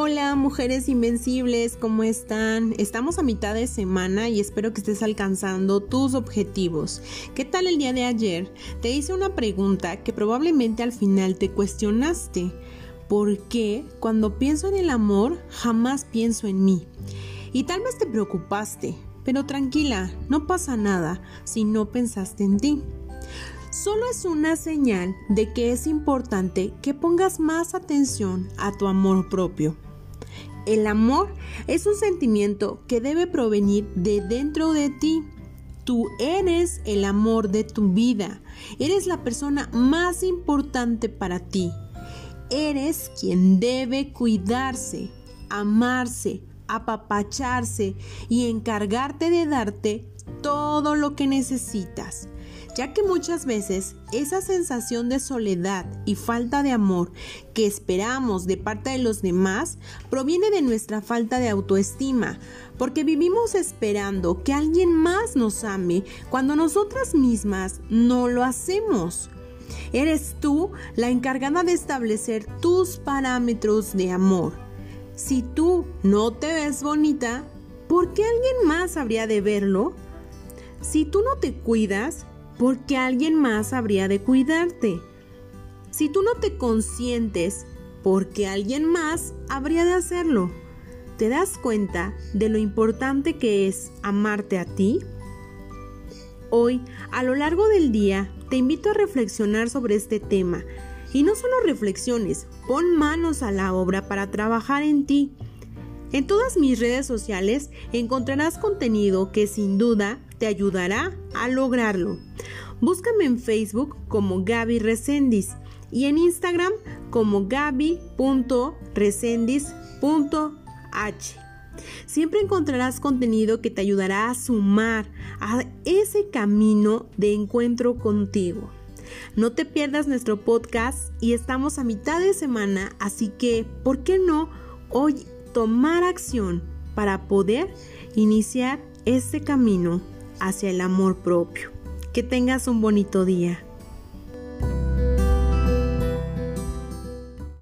Hola mujeres invencibles, ¿cómo están? Estamos a mitad de semana y espero que estés alcanzando tus objetivos. ¿Qué tal el día de ayer? Te hice una pregunta que probablemente al final te cuestionaste. ¿Por qué cuando pienso en el amor jamás pienso en mí? Y tal vez te preocupaste, pero tranquila, no pasa nada si no pensaste en ti solo es una señal de que es importante que pongas más atención a tu amor propio. El amor es un sentimiento que debe provenir de dentro de ti. Tú eres el amor de tu vida. Eres la persona más importante para ti. Eres quien debe cuidarse, amarse, apapacharse y encargarte de darte todo lo que necesitas ya que muchas veces esa sensación de soledad y falta de amor que esperamos de parte de los demás proviene de nuestra falta de autoestima, porque vivimos esperando que alguien más nos ame cuando nosotras mismas no lo hacemos. Eres tú la encargada de establecer tus parámetros de amor. Si tú no te ves bonita, ¿por qué alguien más habría de verlo? Si tú no te cuidas, porque alguien más habría de cuidarte. Si tú no te consientes, porque alguien más habría de hacerlo. ¿Te das cuenta de lo importante que es amarte a ti? Hoy, a lo largo del día, te invito a reflexionar sobre este tema. Y no solo reflexiones, pon manos a la obra para trabajar en ti. En todas mis redes sociales encontrarás contenido que sin duda te ayudará a lograrlo. Búscame en Facebook como Gaby Recendis y en Instagram como gaby.recendis.h. Siempre encontrarás contenido que te ayudará a sumar a ese camino de encuentro contigo. No te pierdas nuestro podcast y estamos a mitad de semana, así que, ¿por qué no hoy tomar acción para poder iniciar este camino hacia el amor propio? Que tengas un bonito día.